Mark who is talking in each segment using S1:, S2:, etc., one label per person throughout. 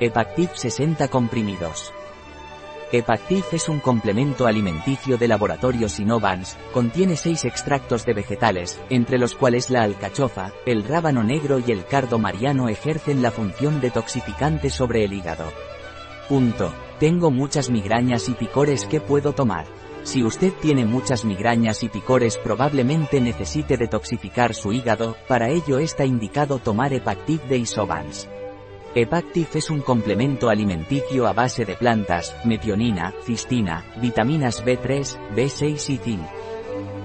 S1: Epactif 60 comprimidos. Epactif es un complemento alimenticio de laboratorio Sinovans, contiene seis extractos de vegetales, entre los cuales la alcachofa, el rábano negro y el cardo mariano ejercen la función detoxificante sobre el hígado. Punto. Tengo muchas migrañas y picores que puedo tomar. Si usted tiene muchas migrañas y picores probablemente necesite detoxificar su hígado, para ello está indicado tomar Epactif de Isovans. Epactif es un complemento alimenticio a base de plantas, metionina, cistina, vitaminas B3, B6 y zinc.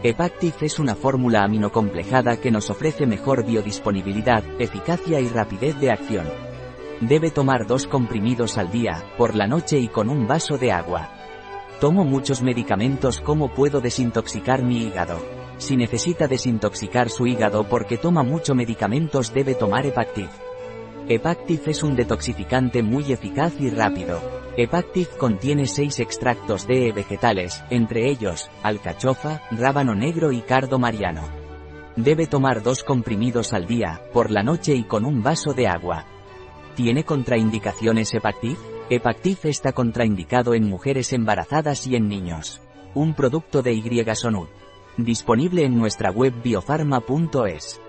S1: Epactif es una fórmula aminocomplejada que nos ofrece mejor biodisponibilidad, eficacia y rapidez de acción. Debe tomar dos comprimidos al día, por la noche y con un vaso de agua. Tomo muchos medicamentos ¿cómo puedo desintoxicar mi hígado? Si necesita desintoxicar su hígado porque toma mucho medicamentos debe tomar Epactif. Epactif es un detoxificante muy eficaz y rápido. Epactif contiene seis extractos de vegetales, entre ellos, alcachofa, rábano negro y cardo mariano. Debe tomar dos comprimidos al día, por la noche y con un vaso de agua. ¿Tiene contraindicaciones Epactif? Epactif está contraindicado en mujeres embarazadas y en niños. Un producto de Y Disponible en nuestra web biofarma.es.